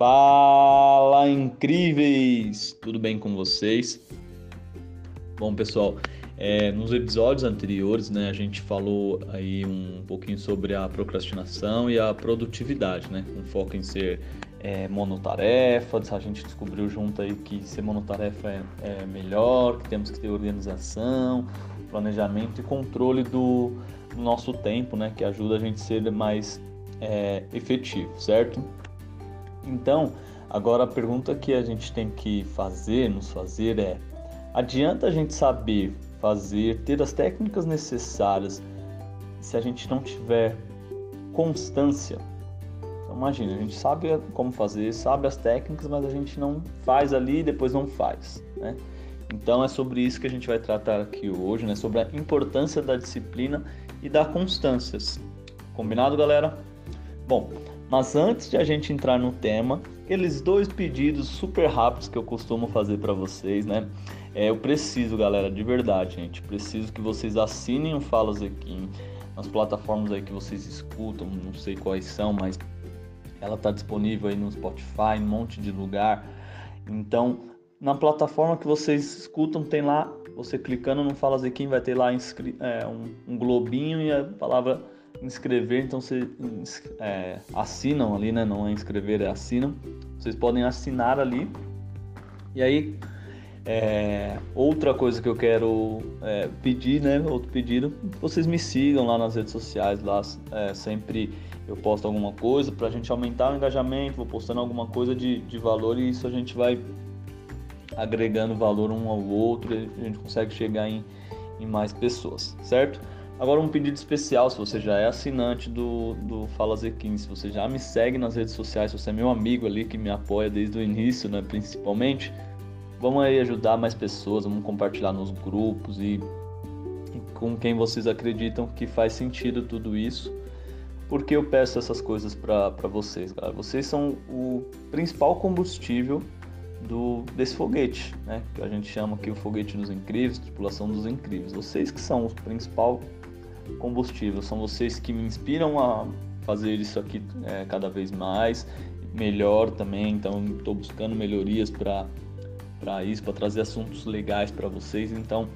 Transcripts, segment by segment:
Fala incríveis! Tudo bem com vocês? Bom, pessoal, é, nos episódios anteriores, né, a gente falou aí um pouquinho sobre a procrastinação e a produtividade, né, com foco em ser é, monotarefa. A gente descobriu junto aí que ser monotarefa é, é melhor, que temos que ter organização, planejamento e controle do, do nosso tempo, né, que ajuda a gente a ser mais é, efetivo, certo? Então, agora a pergunta que a gente tem que fazer, nos fazer é: adianta a gente saber fazer, ter as técnicas necessárias se a gente não tiver constância? Então, imagina, a gente sabe como fazer, sabe as técnicas, mas a gente não faz ali e depois não faz, né? Então é sobre isso que a gente vai tratar aqui hoje, né? Sobre a importância da disciplina e da constância. Combinado, galera? Bom, mas antes de a gente entrar no tema, aqueles dois pedidos super rápidos que eu costumo fazer para vocês, né? É, eu preciso, galera, de verdade, gente, preciso que vocês assinem o Fala Zequim nas plataformas aí que vocês escutam, não sei quais são, mas ela tá disponível aí no Spotify, um monte de lugar. Então, na plataforma que vocês escutam, tem lá, você clicando no Fala Zequim, vai ter lá é, um, um globinho e a palavra inscrever, então vocês é, assinam ali, né? Não é inscrever, é assinam. Vocês podem assinar ali. E aí, é, outra coisa que eu quero é, pedir, né? Outro pedido, vocês me sigam lá nas redes sociais, lá é, sempre eu posto alguma coisa para a gente aumentar o engajamento, vou postando alguma coisa de, de valor e isso a gente vai agregando valor um ao outro e a gente consegue chegar em, em mais pessoas, certo? Agora um pedido especial, se você já é assinante do, do Fala Z15, se você já me segue nas redes sociais, se você é meu amigo ali que me apoia desde o início, né, principalmente, vamos aí ajudar mais pessoas, vamos compartilhar nos grupos e, e com quem vocês acreditam que faz sentido tudo isso. Porque eu peço essas coisas para vocês, galera. Vocês são o principal combustível do, desse foguete, né? Que a gente chama aqui o foguete dos incríveis, tripulação dos incríveis. Vocês que são o principal combustível. São vocês que me inspiram a fazer isso aqui é, cada vez mais, melhor também. Então, estou buscando melhorias para para isso, para trazer assuntos legais para vocês. Então,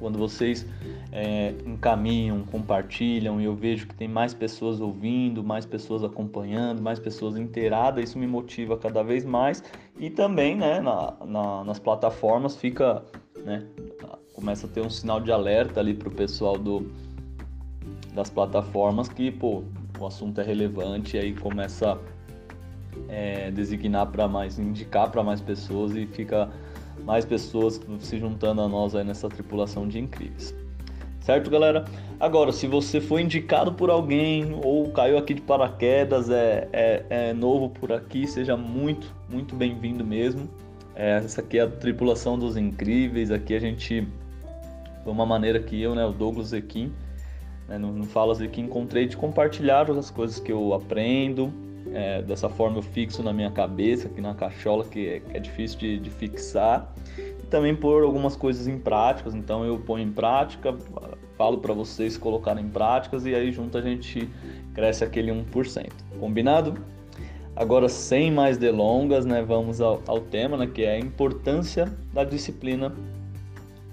quando vocês é, encaminham, compartilham e eu vejo que tem mais pessoas ouvindo, mais pessoas acompanhando, mais pessoas inteiradas, isso me motiva cada vez mais e também, né, na, na, nas plataformas fica, né, começa a ter um sinal de alerta ali para o pessoal do das plataformas que, pô, o assunto é relevante aí começa é, designar para mais, indicar para mais pessoas e fica mais pessoas se juntando a nós aí nessa tripulação de incríveis. Certo, galera? Agora, se você foi indicado por alguém ou caiu aqui de paraquedas, é, é, é novo por aqui, seja muito, muito bem-vindo mesmo. É, essa aqui é a tripulação dos incríveis. Aqui a gente, foi uma maneira que eu, né, o Douglas Equim, né, no, no Falas aqui encontrei de compartilhar as coisas que eu aprendo. É, dessa forma eu fixo na minha cabeça, aqui na cachola, que é, que é difícil de, de, fixar. E também pôr algumas coisas em práticas, então eu ponho em prática, falo para vocês colocarem em práticas e aí junto a gente cresce aquele 1%. Combinado? Agora, sem mais delongas, né, vamos ao, ao tema, né, que é a importância da disciplina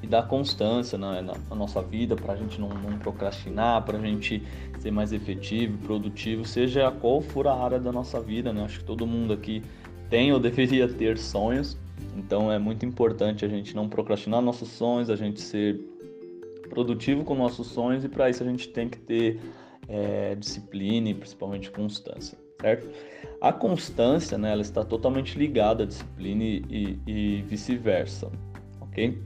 e da constância né, na, na, nossa vida, para a gente não, não procrastinar, para a gente ser mais efetivo, produtivo, seja qual for a área da nossa vida. Né? Acho que todo mundo aqui tem ou deveria ter sonhos, então é muito importante a gente não procrastinar nossos sonhos, a gente ser produtivo com nossos sonhos e para isso a gente tem que ter é, disciplina e principalmente constância, certo? A constância, né, ela está totalmente ligada à disciplina e, e vice-versa, ok?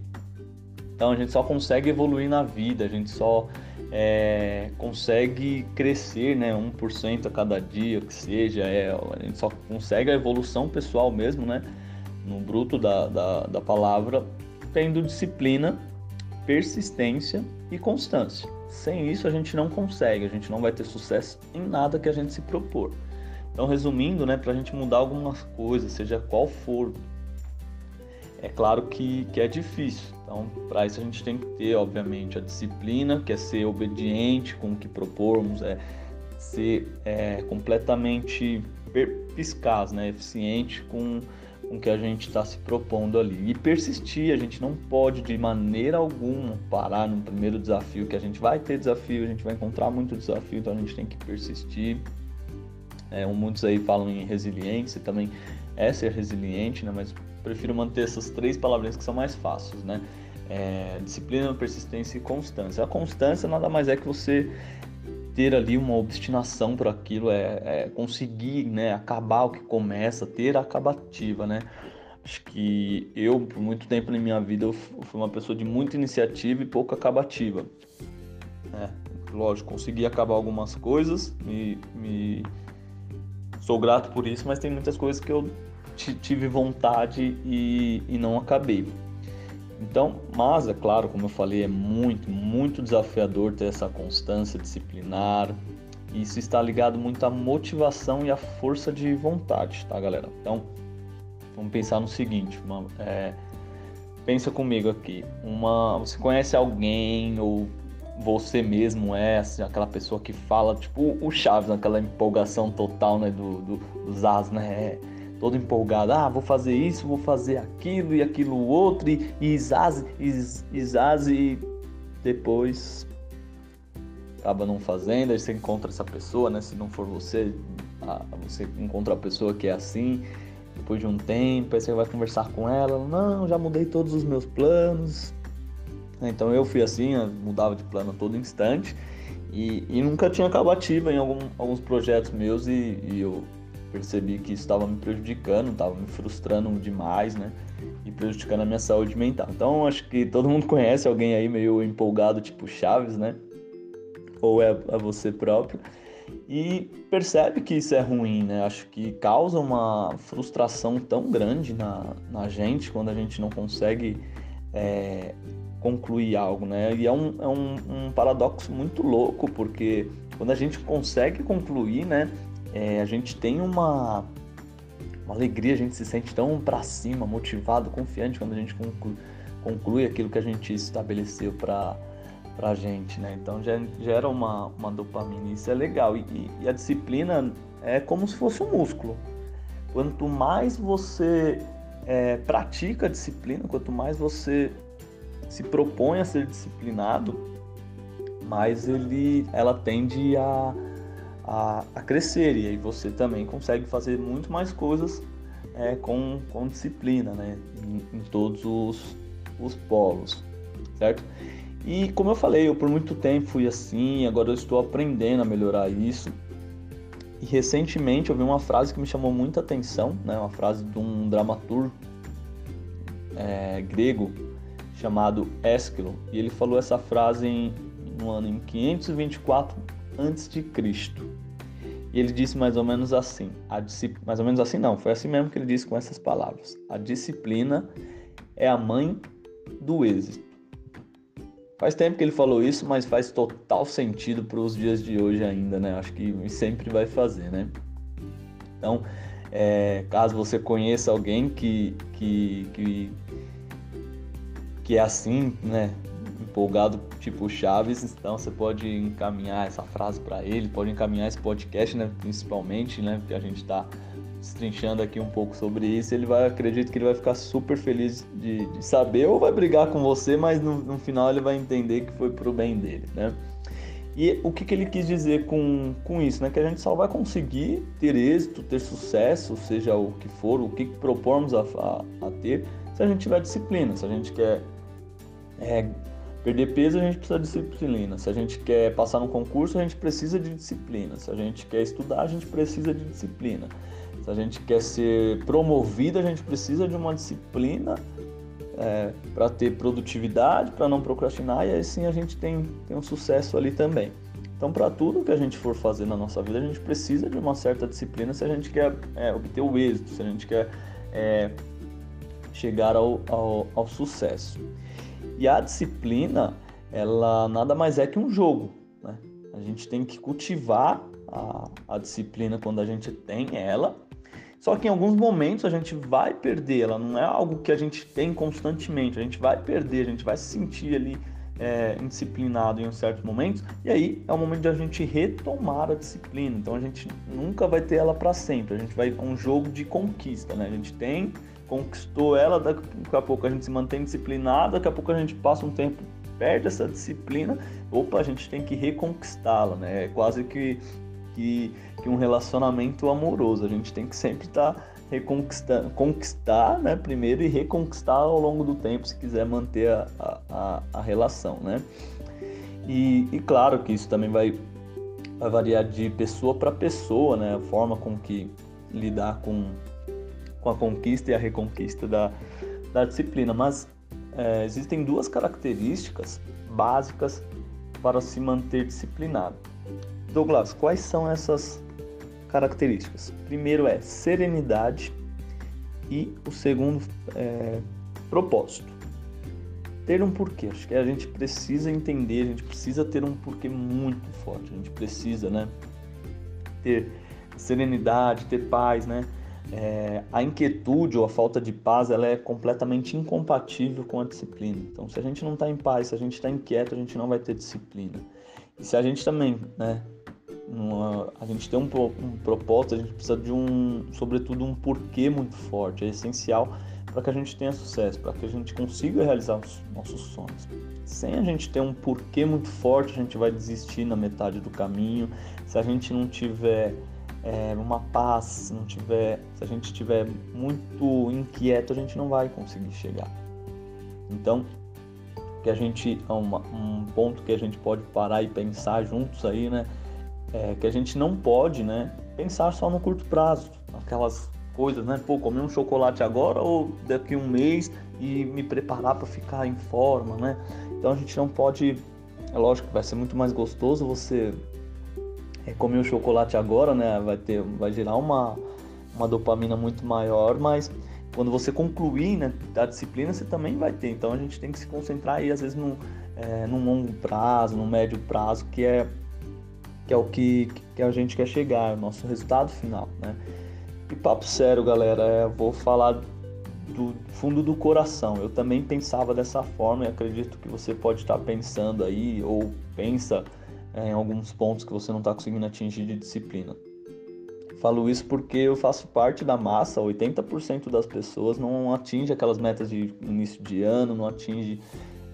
Então a gente só consegue evoluir na vida, a gente só é, consegue crescer, né, 1% a cada dia, que seja, é, a gente só consegue a evolução pessoal mesmo, né, no bruto da, da, da palavra, tendo disciplina, persistência e constância. Sem isso a gente não consegue, a gente não vai ter sucesso em nada que a gente se propor. Então, resumindo, né, para a gente mudar algumas coisas, seja qual for é claro que, que é difícil. Então, para isso a gente tem que ter, obviamente, a disciplina, que é ser obediente com o que propormos, é ser é, completamente perspicaz, né? Eficiente com com o que a gente está se propondo ali. E persistir, a gente não pode de maneira alguma parar no primeiro desafio, que a gente vai ter desafio, a gente vai encontrar muito desafio, então a gente tem que persistir. É, muitos aí falam em resiliência, também é ser resiliente, né? mas prefiro manter essas três palavrinhas que são mais fáceis, né? É, disciplina, persistência e constância. A constância nada mais é que você ter ali uma obstinação por aquilo, é, é, conseguir né, acabar o que começa, ter a acabativa, né? Acho que eu, por muito tempo na minha vida, eu fui uma pessoa de muita iniciativa e pouca acabativa. É, lógico, consegui acabar algumas coisas, me, me, sou grato por isso, mas tem muitas coisas que eu tive vontade e, e não acabei. Então, mas é claro, como eu falei, é muito, muito desafiador ter essa constância disciplinar. Isso está ligado muito à motivação e à força de vontade, tá, galera? Então, vamos pensar no seguinte: uma, é, pensa comigo aqui. Uma, você conhece alguém ou você mesmo é assim, aquela pessoa que fala, tipo o Chaves, aquela empolgação total né, do, do, dos as, né? Todo empolgado, ah, vou fazer isso, vou fazer aquilo e aquilo outro, e, e Isaze, e depois acaba não fazendo, aí você encontra essa pessoa, né? Se não for você, você encontra a pessoa que é assim, depois de um tempo, aí você vai conversar com ela, não, já mudei todos os meus planos. Então eu fui assim, eu mudava de plano todo instante e, e nunca tinha acabativa em algum, alguns projetos meus e, e eu percebi que isso estava me prejudicando, estava me frustrando demais, né? E prejudicando a minha saúde mental. Então, acho que todo mundo conhece alguém aí meio empolgado, tipo Chaves, né? Ou é, é você próprio. E percebe que isso é ruim, né? Acho que causa uma frustração tão grande na, na gente quando a gente não consegue é, concluir algo, né? E é, um, é um, um paradoxo muito louco, porque quando a gente consegue concluir, né? É, a gente tem uma, uma alegria, a gente se sente tão para cima, motivado, confiante quando a gente conclui, conclui aquilo que a gente estabeleceu para a gente, né? Então gera uma, uma dopamina, isso é legal. E, e, a disciplina é como se fosse um músculo. Quanto mais você é, pratica a disciplina, quanto mais você se propõe a ser disciplinado, mais ele, ela tende a a, a crescer e aí você também consegue fazer muito mais coisas é, com, com disciplina, né? Em, em todos os, os polos, certo? E como eu falei, eu por muito tempo fui assim, agora eu estou aprendendo a melhorar isso. E recentemente eu vi uma frase que me chamou muita atenção, né? Uma frase de um dramaturgo é, grego chamado Ésquilo, e ele falou essa frase em, no ano em 524 antes de Cristo. E ele disse mais ou menos assim, mais ou menos assim não, foi assim mesmo que ele disse com essas palavras. A disciplina é a mãe do êxito. Faz tempo que ele falou isso, mas faz total sentido para os dias de hoje ainda, né? Acho que sempre vai fazer, né? Então, é, caso você conheça alguém que, que, que, que é assim, né? Empolgado tipo Chaves, então você pode encaminhar essa frase para ele, pode encaminhar esse podcast, né, principalmente, né, porque a gente está destrinchando aqui um pouco sobre isso, ele vai, acredito que ele vai ficar super feliz de, de saber, ou vai brigar com você, mas no, no, final ele vai entender que foi pro bem dele, né? E o que, que ele quis dizer com, com isso, né? Que a gente só vai conseguir ter êxito, ter sucesso, seja o que for, o que propomos a, a, a ter, se a gente tiver disciplina, se a gente quer é, Perder peso a gente precisa de disciplina. Se a gente quer passar no concurso, a gente precisa de disciplina. Se a gente quer estudar, a gente precisa de disciplina. Se a gente quer ser promovido, a gente precisa de uma disciplina é, para ter produtividade, para não procrastinar, e aí sim a gente tem, tem um sucesso ali também. Então, para tudo que a gente for fazer na nossa vida, a gente precisa de uma certa disciplina se a gente quer é, obter o êxito, se a gente quer é, chegar ao, ao, ao sucesso. E a disciplina, ela nada mais é que um jogo. Né? A gente tem que cultivar a, a disciplina quando a gente tem ela. Só que em alguns momentos a gente vai perder, ela não é algo que a gente tem constantemente. A gente vai perder, a gente vai se sentir ali é, indisciplinado em um certo momento, e aí é o momento de a gente retomar a disciplina. Então a gente nunca vai ter ela para sempre. A gente vai um jogo de conquista, né? A gente tem conquistou ela, daqui a pouco a gente se mantém disciplinado, daqui a pouco a gente passa um tempo perde essa disciplina, opa, a gente tem que reconquistá-la, né? É quase que, que, que, um relacionamento amoroso. A gente tem que sempre estar tá reconquistando, conquistar, né? Primeiro e reconquistar ao longo do tempo, se quiser manter a, a, a relação, né? E, e, claro que isso também vai, vai variar de pessoa para pessoa, né? A forma com que lidar com com a conquista e a reconquista da, da disciplina. Mas é, existem duas características básicas para se manter disciplinado. Douglas, quais são essas características? Primeiro é serenidade e o segundo é propósito. Ter um porquê. Acho que a gente precisa entender, a gente precisa ter um porquê muito forte. A gente precisa, né? Ter serenidade, ter paz, né? É, a inquietude ou a falta de paz ela é completamente incompatível com a disciplina. Então, se a gente não está em paz, se a gente está inquieto, a gente não vai ter disciplina. E se a gente também, né, uma, a gente tem um, um propósito, a gente precisa de um, sobretudo, um porquê muito forte, é essencial para que a gente tenha sucesso, para que a gente consiga realizar os nossos sonhos. Sem a gente ter um porquê muito forte, a gente vai desistir na metade do caminho. Se a gente não tiver é, uma paz, se não tiver, se a gente estiver muito inquieto, a gente não vai conseguir chegar. Então, que a gente é uma, um ponto que a gente pode parar e pensar juntos aí, né? É que a gente não pode, né? Pensar só no curto prazo, aquelas coisas, né? Pô, comer um chocolate agora ou daqui um mês e me preparar para ficar em forma, né? Então a gente não pode, é lógico que vai ser muito mais gostoso você é, comer o chocolate agora, né, vai ter, vai gerar uma, uma dopamina muito maior, mas quando você concluir né, a disciplina, você também vai ter. Então a gente tem que se concentrar aí, às vezes, no, é, num longo prazo, no médio prazo, que é, que é o que, que a gente quer chegar, é o nosso resultado final, né? E papo sério, galera, é, vou falar do fundo do coração. Eu também pensava dessa forma e acredito que você pode estar pensando aí ou pensa é, em alguns pontos que você não está conseguindo atingir de disciplina. Falo isso porque eu faço parte da massa, 80% das pessoas não atinge aquelas metas de início de ano, não atinge.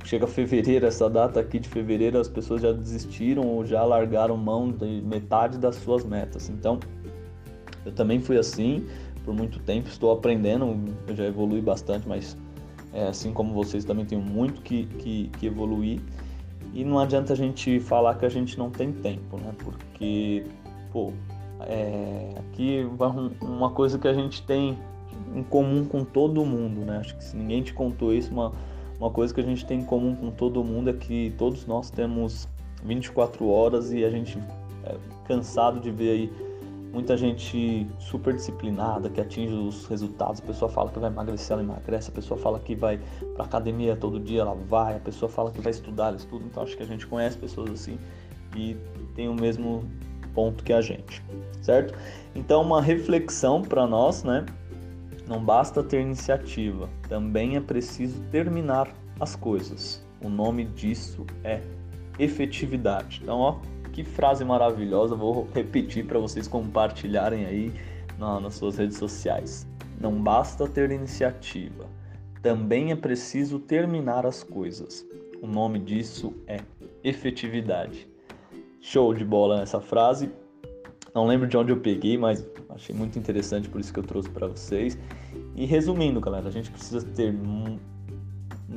Chega fevereiro, essa data aqui de fevereiro, as pessoas já desistiram ou já largaram mão de metade das suas metas. Então, eu também fui assim por muito tempo, estou aprendendo, eu já evolui bastante, mas é, assim como vocês também tenho muito que, que, que evoluir. E não adianta a gente falar que a gente não tem tempo, né? Porque, pô, é, aqui uma coisa que a gente tem em comum com todo mundo, né? Acho que se ninguém te contou isso, uma, uma coisa que a gente tem em comum com todo mundo é que todos nós temos 24 horas e a gente é cansado de ver aí muita gente super disciplinada, que atinge os resultados. A pessoa fala que vai emagrecer, ela emagrece. A pessoa fala que vai para academia todo dia, ela vai. A pessoa fala que vai estudar, ela estuda. Então acho que a gente conhece pessoas assim e tem o mesmo ponto que a gente, certo? Então uma reflexão para nós, né? Não basta ter iniciativa, também é preciso terminar as coisas. O nome disso é efetividade. Então, ó, que frase maravilhosa, vou repetir para vocês compartilharem aí na, nas suas redes sociais. Não basta ter iniciativa, também é preciso terminar as coisas. O nome disso é efetividade. Show de bola nessa frase. Não lembro de onde eu peguei, mas achei muito interessante, por isso que eu trouxe para vocês. E resumindo, galera, a gente precisa ter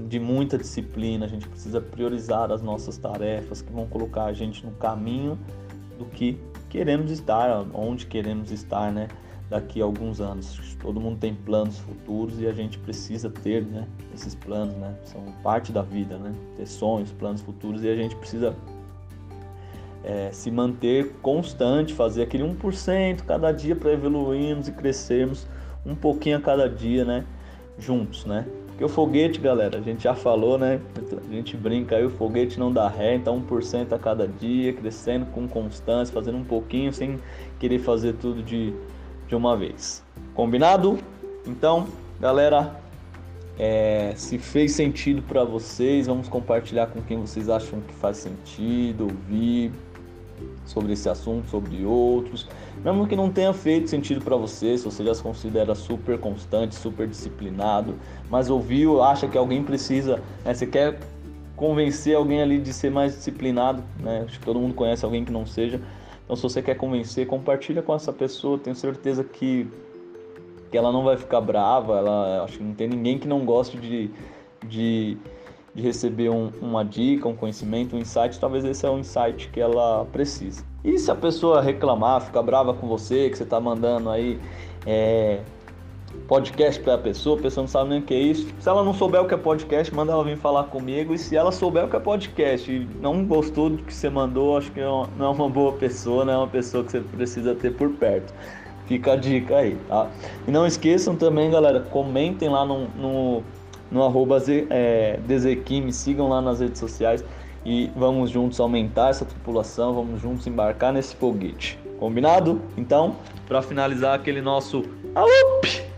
de muita disciplina, a gente precisa priorizar as nossas tarefas que vão colocar a gente no caminho do que queremos estar, onde queremos estar, né? Daqui a alguns anos. Todo mundo tem planos futuros e a gente precisa ter, né? Esses planos, né? São parte da vida, né? Ter sonhos, planos futuros e a gente precisa é, se manter constante, fazer aquele 1% cada dia para evoluirmos e crescermos um pouquinho a cada dia, né? Juntos, né? Porque o foguete, galera, a gente já falou, né? A gente brinca aí, o foguete não dá ré, então 1% a cada dia, crescendo com constância, fazendo um pouquinho sem querer fazer tudo de, de uma vez. Combinado? Então, galera, É, se fez sentido para vocês, vamos compartilhar com quem vocês acham que faz sentido ouvir sobre esse assunto, sobre outros. Mesmo que não tenha feito sentido para você, se você já se considera super constante, super disciplinado, mas ouviu, acha que alguém precisa, né, você quer convencer alguém ali de ser mais disciplinado, né? Acho que todo mundo conhece alguém que não seja. Então, se você quer convencer, compartilha com essa pessoa. Tenho certeza que, que ela não vai ficar brava. Ela, acho que não tem ninguém que não goste de, de, de receber um, uma dica, um conhecimento, um insight. Talvez esse é o insight que ela precisa. E se a pessoa reclamar, ficar brava com você, que você está mandando aí é, podcast para a pessoa, a pessoa não sabe nem o que é isso. Se ela não souber o que é podcast, manda ela vir falar comigo. E se ela souber o que é podcast e não gostou do que você mandou, acho que é não é uma boa pessoa, não é uma pessoa que você precisa ter por perto. Fica a dica aí, tá? E não esqueçam também, galera, comentem lá no, no, no arroba é, me sigam lá nas redes sociais e vamos juntos aumentar essa tripulação, vamos juntos embarcar nesse foguete. Combinado? Então, para finalizar aquele nosso. Aup!